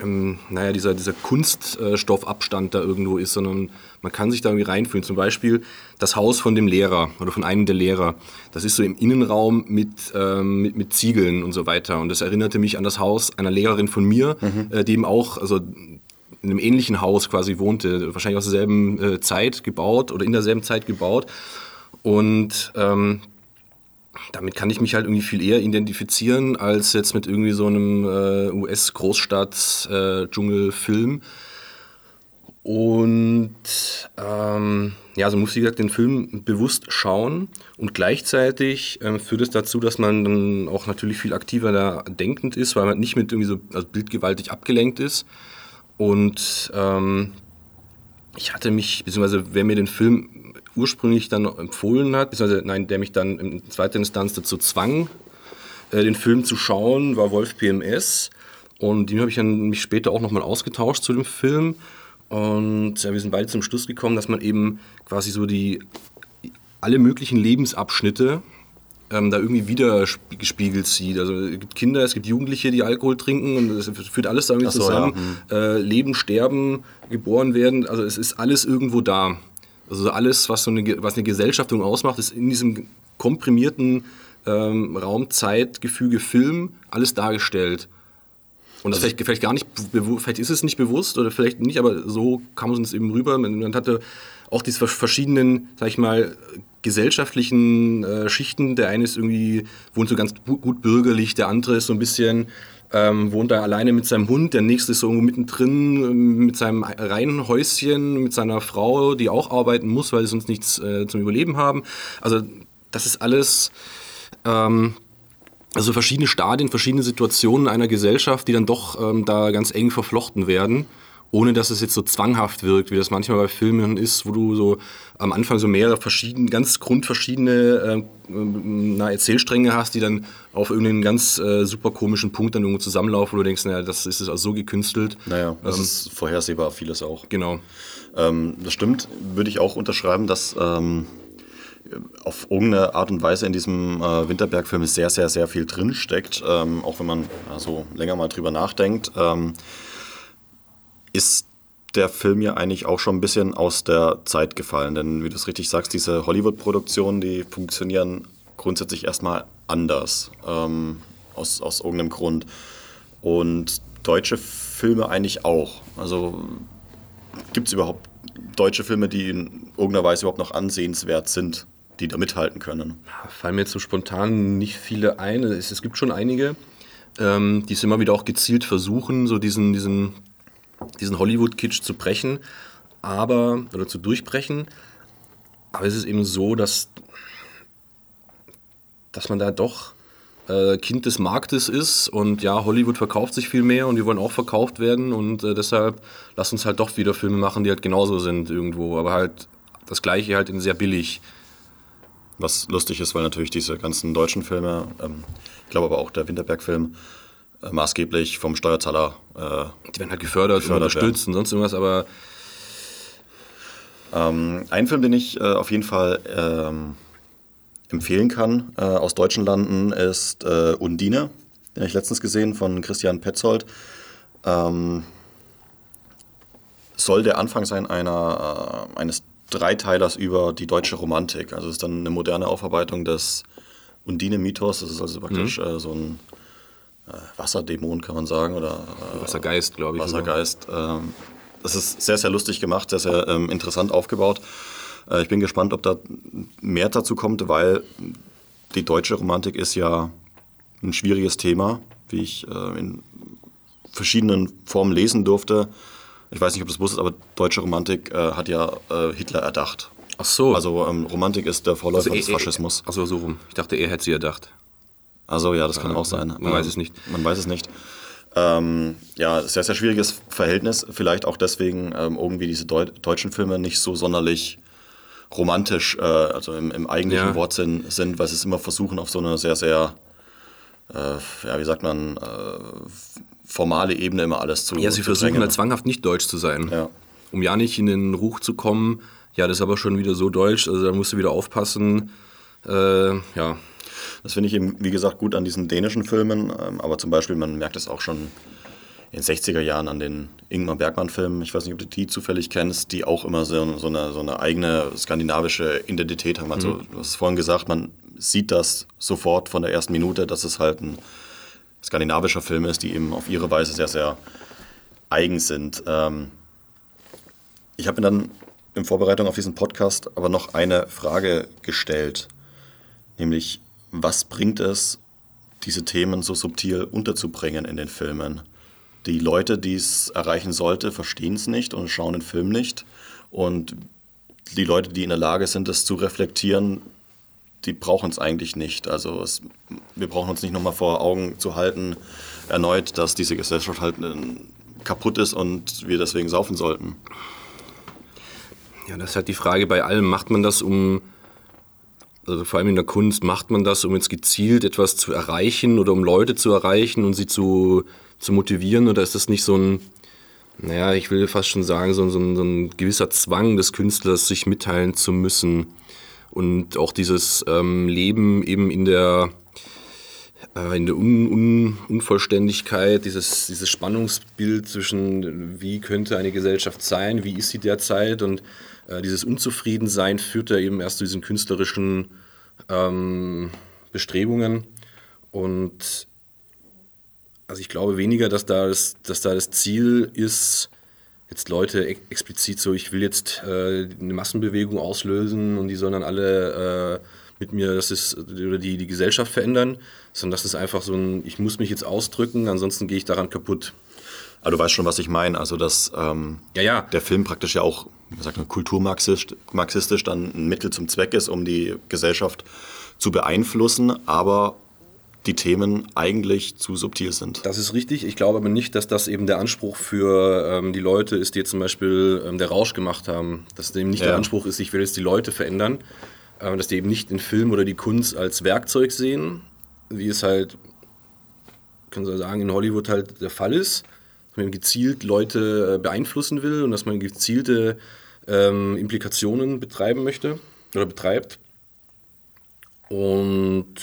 ähm, naja, dieser, dieser Kunststoffabstand da irgendwo ist, sondern man kann sich da irgendwie reinfühlen. Zum Beispiel das Haus von dem Lehrer oder von einem der Lehrer. Das ist so im Innenraum mit, ähm, mit, mit Ziegeln und so weiter. Und das erinnerte mich an das Haus einer Lehrerin von mir, mhm. äh, die eben auch, also in einem ähnlichen Haus quasi wohnte, wahrscheinlich aus derselben äh, Zeit gebaut oder in derselben Zeit gebaut. Und ähm, damit kann ich mich halt irgendwie viel eher identifizieren als jetzt mit irgendwie so einem äh, US-Großstadt-Dschungelfilm. Äh, und ähm, ja, also muss ich gesagt den Film bewusst schauen und gleichzeitig ähm, führt es dazu, dass man dann auch natürlich viel aktiver da denkend ist, weil man nicht mit irgendwie so also bildgewaltig abgelenkt ist. Und ähm, ich hatte mich, beziehungsweise wer mir den Film ursprünglich dann empfohlen hat, beziehungsweise nein, der mich dann in zweiter Instanz dazu zwang, äh, den Film zu schauen, war Wolf PMS. Und dem habe ich dann mich später auch nochmal ausgetauscht zu dem Film. Und ja, wir sind beide zum Schluss gekommen, dass man eben quasi so die alle möglichen Lebensabschnitte ähm, da irgendwie wieder gespiegelt sieht. Also es gibt Kinder, es gibt Jugendliche, die Alkohol trinken und es führt alles da irgendwie so, zusammen. Ja. Hm. Äh, Leben, Sterben, geboren werden, also es ist alles irgendwo da. Also alles, was, so eine, was eine Gesellschaftung ausmacht, ist in diesem komprimierten ähm, Raum-Zeit-Gefüge Film alles dargestellt. Und das also vielleicht, vielleicht gar nicht, vielleicht ist es nicht bewusst oder vielleicht nicht, aber so kam es uns eben rüber. Man hatte auch diese verschiedenen, sag ich mal, gesellschaftlichen äh, Schichten. Der eine ist irgendwie, wohnt so ganz gut bürgerlich, der andere ist so ein bisschen ähm, wohnt da alleine mit seinem Hund, der nächste ist irgendwo mittendrin ähm, mit seinem Reihenhäuschen, mit seiner Frau, die auch arbeiten muss, weil sie sonst nichts äh, zum Überleben haben. Also das ist alles... Ähm, also verschiedene Stadien, verschiedene Situationen einer Gesellschaft, die dann doch ähm, da ganz eng verflochten werden ohne dass es jetzt so zwanghaft wirkt, wie das manchmal bei Filmen ist, wo du so am Anfang so mehrere verschiedene, ganz grundverschiedene äh, na, Erzählstränge hast, die dann auf irgendeinen ganz äh, super komischen Punkt dann irgendwo zusammenlaufen, wo du denkst, naja, das ist also so gekünstelt. Naja, das ähm, ist vorhersehbar, vieles auch. Genau. Ähm, das stimmt, würde ich auch unterschreiben, dass ähm, auf irgendeine Art und Weise in diesem äh, Winterberg-Film sehr, sehr, sehr viel drinsteckt, ähm, auch wenn man also länger mal drüber nachdenkt. Ist der Film ja eigentlich auch schon ein bisschen aus der Zeit gefallen. Denn wie du es richtig sagst, diese Hollywood-Produktionen, die funktionieren grundsätzlich erstmal anders. Ähm, aus, aus irgendeinem Grund. Und deutsche Filme eigentlich auch. Also gibt es überhaupt deutsche Filme, die in irgendeiner Weise überhaupt noch ansehenswert sind, die da mithalten können? Fallen mir jetzt so spontan nicht viele ein. Es, es gibt schon einige, ähm, die es immer wieder auch gezielt versuchen, so diesen, diesen diesen Hollywood-Kitsch zu brechen, aber, oder zu durchbrechen. Aber es ist eben so, dass, dass man da doch äh, Kind des Marktes ist und ja, Hollywood verkauft sich viel mehr und die wollen auch verkauft werden und äh, deshalb lass uns halt doch wieder Filme machen, die halt genauso sind irgendwo, aber halt das gleiche halt in sehr billig. Was lustig ist, weil natürlich diese ganzen deutschen Filme, ähm, ich glaube aber auch der Winterberg-Film, äh, maßgeblich vom Steuerzahler. Äh, die werden halt gefördert, gefördert und unterstützt werden. und sonst irgendwas, aber. Ähm, ein Film, den ich äh, auf jeden Fall ähm, empfehlen kann äh, aus deutschen Landen, ist äh, Undine. Den habe ich letztens gesehen von Christian Petzold. Ähm, soll der Anfang sein einer, eines Dreiteilers über die deutsche Romantik. Also es ist dann eine moderne Aufarbeitung des Undine-Mythos. Das ist also praktisch mhm. äh, so ein Wasserdämon, kann man sagen. Oder, äh, Wassergeist, glaube ich. Wassergeist. Ähm, das ist sehr, sehr lustig gemacht, sehr, sehr ähm, interessant aufgebaut. Äh, ich bin gespannt, ob da mehr dazu kommt, weil die deutsche Romantik ist ja ein schwieriges Thema, wie ich äh, in verschiedenen Formen lesen durfte. Ich weiß nicht, ob du das wusstest, aber deutsche Romantik äh, hat ja äh, Hitler erdacht. Ach so. Also ähm, Romantik ist der Vorläufer also, des Faschismus. Achso, so rum. Ich dachte, er hätte sie erdacht. Also ja, das kann auch sein. Man weiß es nicht. Man weiß es nicht. Ähm, ja, sehr, sehr schwieriges Verhältnis. Vielleicht auch deswegen ähm, irgendwie diese Deu deutschen Filme nicht so sonderlich romantisch, äh, also im, im eigentlichen ja. Wortsinn sind, weil sie es immer versuchen, auf so eine sehr, sehr, äh, ja, wie sagt man, äh, formale Ebene immer alles zu Ja, sie versuchen drängen. halt zwanghaft nicht deutsch zu sein. Ja. Um ja nicht in den Ruch zu kommen, ja, das ist aber schon wieder so deutsch, also da musst du wieder aufpassen. Äh, ja. Das finde ich eben, wie gesagt, gut an diesen dänischen Filmen, ähm, aber zum Beispiel, man merkt es auch schon in den 60er Jahren an den Ingmar Bergmann-Filmen, ich weiß nicht, ob du die zufällig kennst, die auch immer so, so, eine, so eine, eigene skandinavische Identität haben. Also, mhm. du hast vorhin gesagt, man sieht das sofort von der ersten Minute, dass es halt ein skandinavischer Film ist, die eben auf ihre Weise sehr, sehr eigen sind. Ähm, ich habe mir dann in Vorbereitung auf diesen Podcast aber noch eine Frage gestellt, nämlich was bringt es, diese Themen so subtil unterzubringen in den Filmen? Die Leute, die es erreichen sollte, verstehen es nicht und schauen den Film nicht. Und die Leute, die in der Lage sind, das zu reflektieren, die brauchen es eigentlich nicht. Also es, wir brauchen uns nicht nochmal vor Augen zu halten, erneut, dass diese Gesellschaft halt äh, kaputt ist und wir deswegen saufen sollten. Ja, das ist halt die Frage bei allem. Macht man das, um, also vor allem in der Kunst, macht man das, um jetzt gezielt etwas zu erreichen oder um Leute zu erreichen und sie zu, zu motivieren? Oder ist das nicht so ein, naja, ich will fast schon sagen, so, ein, so ein gewisser Zwang des Künstlers, sich mitteilen zu müssen? Und auch dieses ähm, Leben eben in der, äh, in der Un Un Unvollständigkeit, dieses, dieses Spannungsbild zwischen, wie könnte eine Gesellschaft sein, wie ist sie derzeit und äh, dieses Unzufriedensein führt ja eben erst zu diesen künstlerischen ähm, Bestrebungen. Und also ich glaube weniger, dass da das, dass da das Ziel ist, jetzt Leute explizit so, ich will jetzt äh, eine Massenbewegung auslösen und die sollen dann alle äh, mit mir, das ist, oder die, die Gesellschaft verändern, sondern das ist einfach so ein, ich muss mich jetzt ausdrücken, ansonsten gehe ich daran kaputt. Aber du weißt schon, was ich meine. Also, dass ähm, ja, ja. der Film praktisch ja auch, sagt man, kulturmarxistisch marxistisch dann ein Mittel zum Zweck ist, um die Gesellschaft zu beeinflussen, aber die Themen eigentlich zu subtil sind. Das ist richtig. Ich glaube aber nicht, dass das eben der Anspruch für ähm, die Leute ist, die jetzt zum Beispiel ähm, der Rausch gemacht haben. Dass eben nicht ja. der Anspruch ist, ich will jetzt die Leute verändern. Äh, dass die eben nicht den Film oder die Kunst als Werkzeug sehen, wie es halt, können Sie sagen, in Hollywood halt der Fall ist. Dass man gezielt Leute äh, beeinflussen will und dass man gezielte ähm, Implikationen betreiben möchte oder betreibt. Und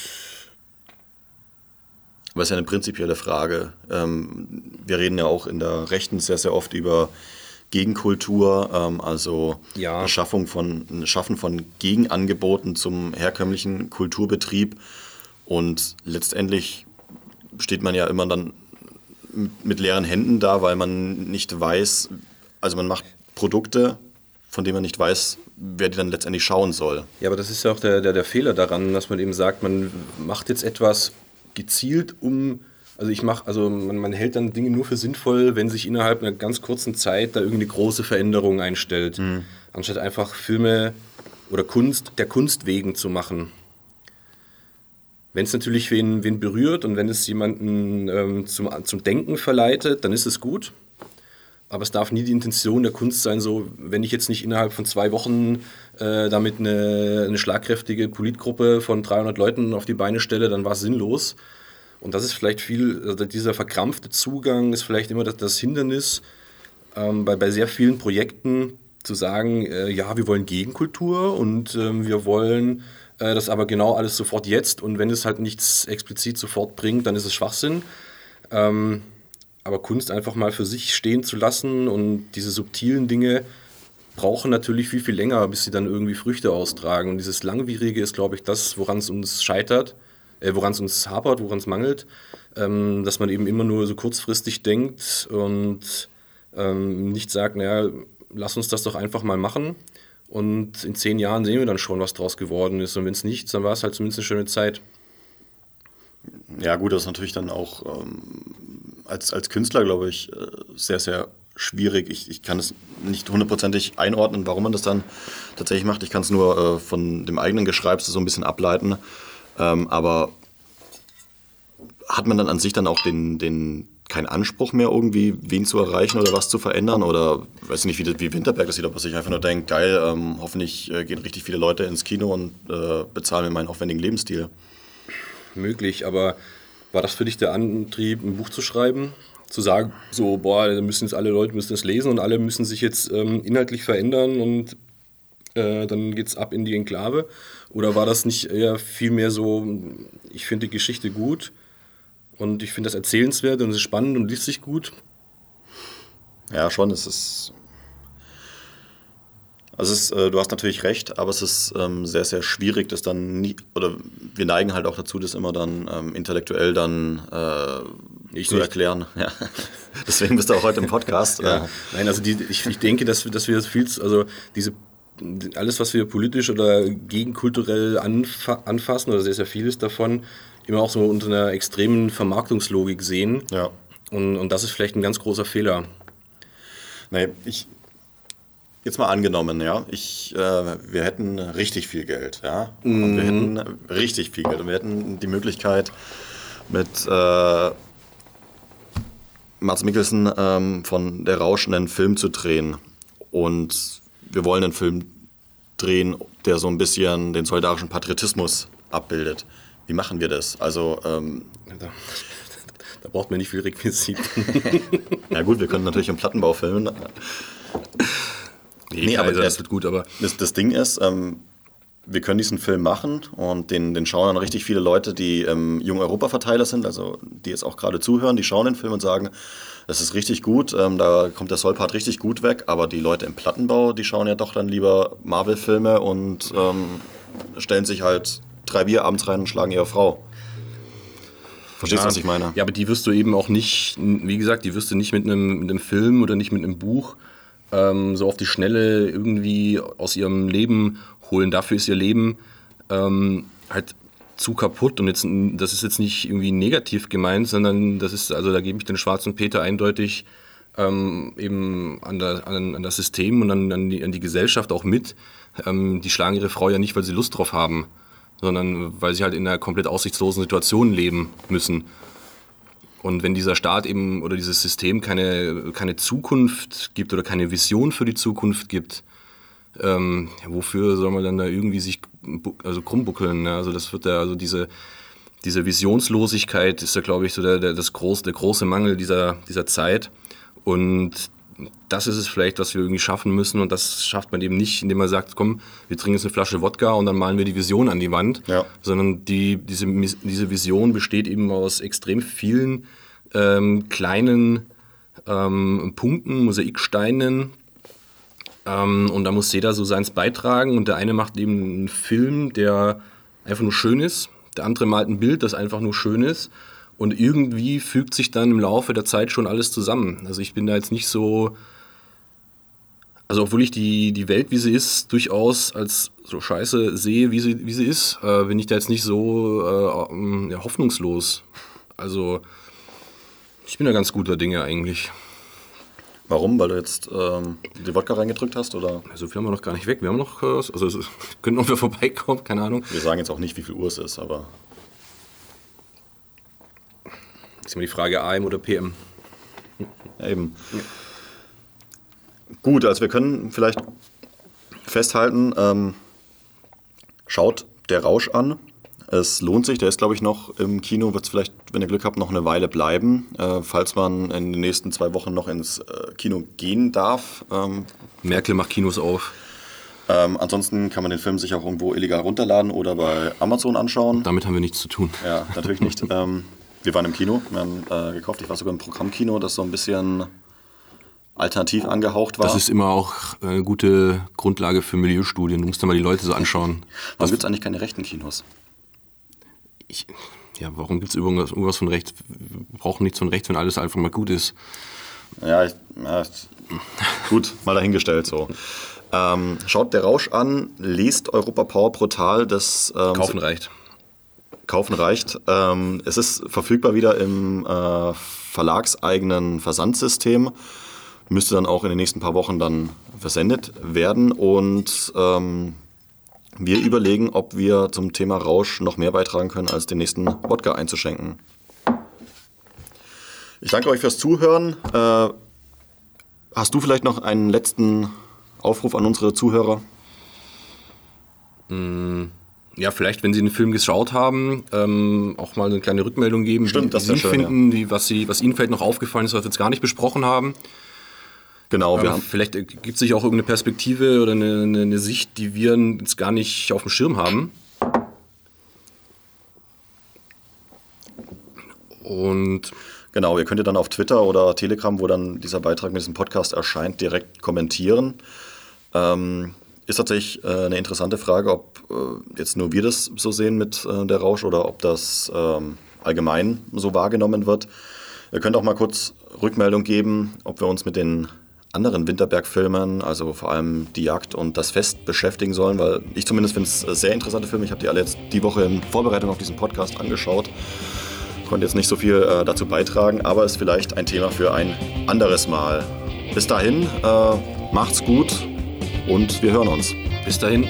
aber es ist ja eine prinzipielle Frage. Ähm, wir reden ja auch in der Rechten sehr, sehr oft über Gegenkultur, ähm, also ja. Schaffung von, Schaffen von Gegenangeboten zum herkömmlichen Kulturbetrieb. Und letztendlich steht man ja immer dann mit leeren Händen da, weil man nicht weiß, also man macht Produkte, von denen man nicht weiß, wer die dann letztendlich schauen soll. Ja, aber das ist ja auch der, der, der Fehler daran, dass man eben sagt, man macht jetzt etwas, gezielt um, also ich mache, also man, man, hält dann Dinge nur für sinnvoll, wenn sich innerhalb einer ganz kurzen Zeit da irgendeine große Veränderung einstellt, mhm. anstatt einfach Filme oder Kunst der Kunst wegen zu machen. Wenn es natürlich wen, wen berührt und wenn es jemanden ähm, zum, zum Denken verleitet, dann ist es gut. Aber es darf nie die Intention der Kunst sein, so, wenn ich jetzt nicht innerhalb von zwei Wochen äh, damit eine, eine, schlagkräftige Politgruppe von 300 Leuten auf die Beine stelle, dann war es sinnlos. Und das ist vielleicht viel, also dieser verkrampfte Zugang ist vielleicht immer das, das Hindernis ähm, bei, bei sehr vielen Projekten zu sagen, äh, ja, wir wollen Gegenkultur und ähm, wir wollen äh, das aber genau alles sofort jetzt und wenn es halt nichts explizit sofort bringt, dann ist es Schwachsinn. Ähm, aber Kunst einfach mal für sich stehen zu lassen und diese subtilen Dinge brauchen natürlich viel, viel länger, bis sie dann irgendwie Früchte austragen. Und dieses Langwierige ist, glaube ich, das, woran es uns scheitert, äh, woran es uns hapert, woran es mangelt, ähm, dass man eben immer nur so kurzfristig denkt und ähm, nicht sagt, naja, lass uns das doch einfach mal machen. Und in zehn Jahren sehen wir dann schon, was draus geworden ist. Und wenn es nichts, dann war es halt zumindest eine schöne Zeit. Ja, gut, das ist natürlich dann auch ähm, als, als Künstler, glaube ich, äh, sehr, sehr schwierig. Ich, ich kann es nicht hundertprozentig einordnen, warum man das dann tatsächlich macht. Ich kann es nur äh, von dem eigenen Geschreibs so ein bisschen ableiten. Ähm, aber hat man dann an sich dann auch den, den keinen Anspruch mehr irgendwie, wen zu erreichen oder was zu verändern? Oder weiß nicht, wie, wie Winterberg das sieht, ob er sich einfach nur denkt, geil, ähm, hoffentlich äh, gehen richtig viele Leute ins Kino und äh, bezahlen mir meinen aufwendigen Lebensstil. Möglich, aber war das für dich der Antrieb, ein Buch zu schreiben? Zu sagen, so, boah, müssen jetzt alle Leute müssen es lesen und alle müssen sich jetzt ähm, inhaltlich verändern und äh, dann es ab in die Enklave? Oder war das nicht eher vielmehr so, ich finde die Geschichte gut und ich finde das erzählenswert und es ist spannend und liest sich gut? Ja, schon, es ist also ist, äh, du hast natürlich recht, aber es ist ähm, sehr, sehr schwierig, das dann nie, oder wir neigen halt auch dazu, das immer dann ähm, intellektuell dann äh, zu nicht. erklären. [LAUGHS] Ja. Deswegen bist du auch heute im Podcast. ja. Nein, also die, ich, ich denke, dass, dass wir das viel, also diese alles, was wir politisch oder gegenkulturell anfa anfassen, oder sehr, sehr vieles davon, immer auch so unter einer extremen Vermarktungslogik sehen. Ja. Und, und das ist vielleicht ein ganz großer Fehler. Nee, ich, Jetzt mal angenommen, ja, ich, äh, wir hätten richtig viel Geld, ja, mhm. und wir hätten richtig viel Geld und wir hätten die Möglichkeit mit äh, Mats Mikkelsen ähm, von Der Rausch einen Film zu drehen und wir wollen einen Film drehen, der so ein bisschen den solidarischen Patriotismus abbildet. Wie machen wir das? Also ähm, da, da braucht man nicht viel Requisiten. [LAUGHS] ja gut, wir können natürlich im Plattenbau filmen. Nee, nee aber das wird gut, aber. Das, das Ding ist, ähm, wir können diesen Film machen und den, den schauen dann richtig viele Leute, die ähm, Jung Europa-Verteiler sind, also die jetzt auch gerade zuhören, die schauen den Film und sagen, das ist richtig gut, ähm, da kommt der Sollpart richtig gut weg, aber die Leute im Plattenbau, die schauen ja doch dann lieber Marvel-Filme und ähm, stellen sich halt drei Bier abends rein und schlagen ihre Frau. Verstehst du, ja, was ich meine? Ja, aber die wirst du eben auch nicht, wie gesagt, die wirst du nicht mit einem, mit einem Film oder nicht mit einem Buch ähm, so auf die Schnelle irgendwie aus ihrem Leben holen. Dafür ist ihr Leben ähm, halt zu kaputt und jetzt, das ist jetzt nicht irgendwie negativ gemeint, sondern das ist, also da gebe ich den schwarzen Peter eindeutig ähm, eben an, der, an, an, das System und an, an, die, an die Gesellschaft auch mit. Ähm, die schlagen ihre Frau ja nicht, weil sie Lust drauf haben, sondern weil sie halt in einer komplett aussichtslosen Situation leben müssen. Und wenn dieser Staat eben oder dieses System keine, keine Zukunft gibt oder keine Vision für die Zukunft gibt, ähm, wofür soll man dann da irgendwie sich also krummbuckeln? Ne? Also das wird ja, also diese, diese Visionslosigkeit ist ja, glaube ich, so der, der, das groß, der große Mangel dieser, dieser Zeit. Und das ist es vielleicht, was wir irgendwie schaffen müssen. Und das schafft man eben nicht, indem man sagt, komm, wir trinken jetzt eine Flasche Wodka und dann malen wir die Vision an die Wand. Ja. Sondern die, diese, diese Vision besteht eben aus extrem vielen ähm, kleinen ähm, Punkten, Mosaiksteinen. Ähm, und da muss jeder so seins beitragen. Und der eine macht eben einen Film, der einfach nur schön ist. Der andere malt ein Bild, das einfach nur schön ist. Und irgendwie fügt sich dann im Laufe der Zeit schon alles zusammen. Also ich bin da jetzt nicht so, also obwohl ich die, die Welt, wie sie ist, durchaus als so scheiße sehe, wie sie, wie sie ist, äh, bin ich da jetzt nicht so äh, ähm, ja, hoffnungslos. Also ich bin da ganz guter Dinge eigentlich. Warum? Weil du jetzt ähm, die Wodka reingedrückt hast? Oder? So viel haben wir noch gar nicht weg. Wir haben noch, äh, also es [LAUGHS] können noch wer vorbeikommen, keine Ahnung. Wir sagen jetzt auch nicht, wie viel Uhr es ist, aber ist immer die Frage AM oder PM. Eben. Ja. Gut, also wir können vielleicht festhalten, ähm, schaut der Rausch an. Es lohnt sich, der ist glaube ich noch im Kino, wird es vielleicht, wenn ihr Glück habt, noch eine Weile bleiben, äh, falls man in den nächsten zwei Wochen noch ins äh, Kino gehen darf. Ähm, Merkel macht Kinos auf. ähm, ansonsten kann man den Film sich auch irgendwo illegal runterladen oder bei Amazon anschauen. Damit haben wir nichts zu tun. Ja, natürlich nicht. [LAUGHS] ähm, wir waren im Kino, wir haben äh, gekauft, ich war sogar im Programmkino, das so ein bisschen alternativ angehaucht war. Das ist immer auch eine gute Grundlage für Milieustudien. Du musst dir mal die Leute so anschauen. Warum gibt es eigentlich keine rechten Kinos? Ich, ja, warum gibt es irgendwas, irgendwas von rechts? Wir brauchen nichts von rechts, wenn alles einfach mal gut ist. Ja, ich, ja gut, mal dahingestellt so. Ähm, schaut der Rausch an, lest Europa Power Portal, das ähm, Kaufen reicht. Kaufen reicht. Ähm, es ist verfügbar wieder im äh, verlagseigenen Versandsystem. Müsste dann auch in den nächsten paar Wochen dann versendet werden. Und ähm, wir überlegen, ob wir zum Thema Rausch noch mehr beitragen können, als den nächsten Wodka einzuschenken. Ich danke euch fürs Zuhören. Äh, hast du vielleicht noch einen letzten Aufruf an unsere Zuhörer? Ja, vielleicht, wenn Sie den Film geschaut haben, ähm, auch mal eine kleine Rückmeldung geben, Stimmt, wie, Sie schön, finden, wie, was, Sie, was Ihnen vielleicht noch aufgefallen ist, was wir jetzt gar nicht besprochen haben. Genau, wir Ähm, haben, vielleicht gibt es sich auch irgendeine Perspektive oder eine, eine, eine Sicht, die wir jetzt gar nicht auf dem Schirm haben. Und Genau, ihr könnt ihr dann auf Twitter oder Telegram, wo dann dieser Beitrag mit diesem Podcast erscheint, direkt kommentieren. Ähm, ist tatsächlich äh, eine interessante Frage, ob äh, jetzt nur wir das so sehen mit äh, der Rausch oder ob das ähm, allgemein so wahrgenommen wird. Ihr könnt auch mal kurz Rückmeldung geben, ob wir uns mit den anderen Winterberg-Filmen, also vor allem Die Jagd und Das Fest beschäftigen sollen, weil ich zumindest finde es äh, sehr interessante Filme. Ich habe die alle jetzt die Woche in Vorbereitung auf diesen Podcast angeschaut konnte jetzt nicht so viel äh, dazu beitragen, aber ist vielleicht ein Thema für ein anderes Mal. Bis dahin, äh, macht's gut und wir hören uns. bis dahin,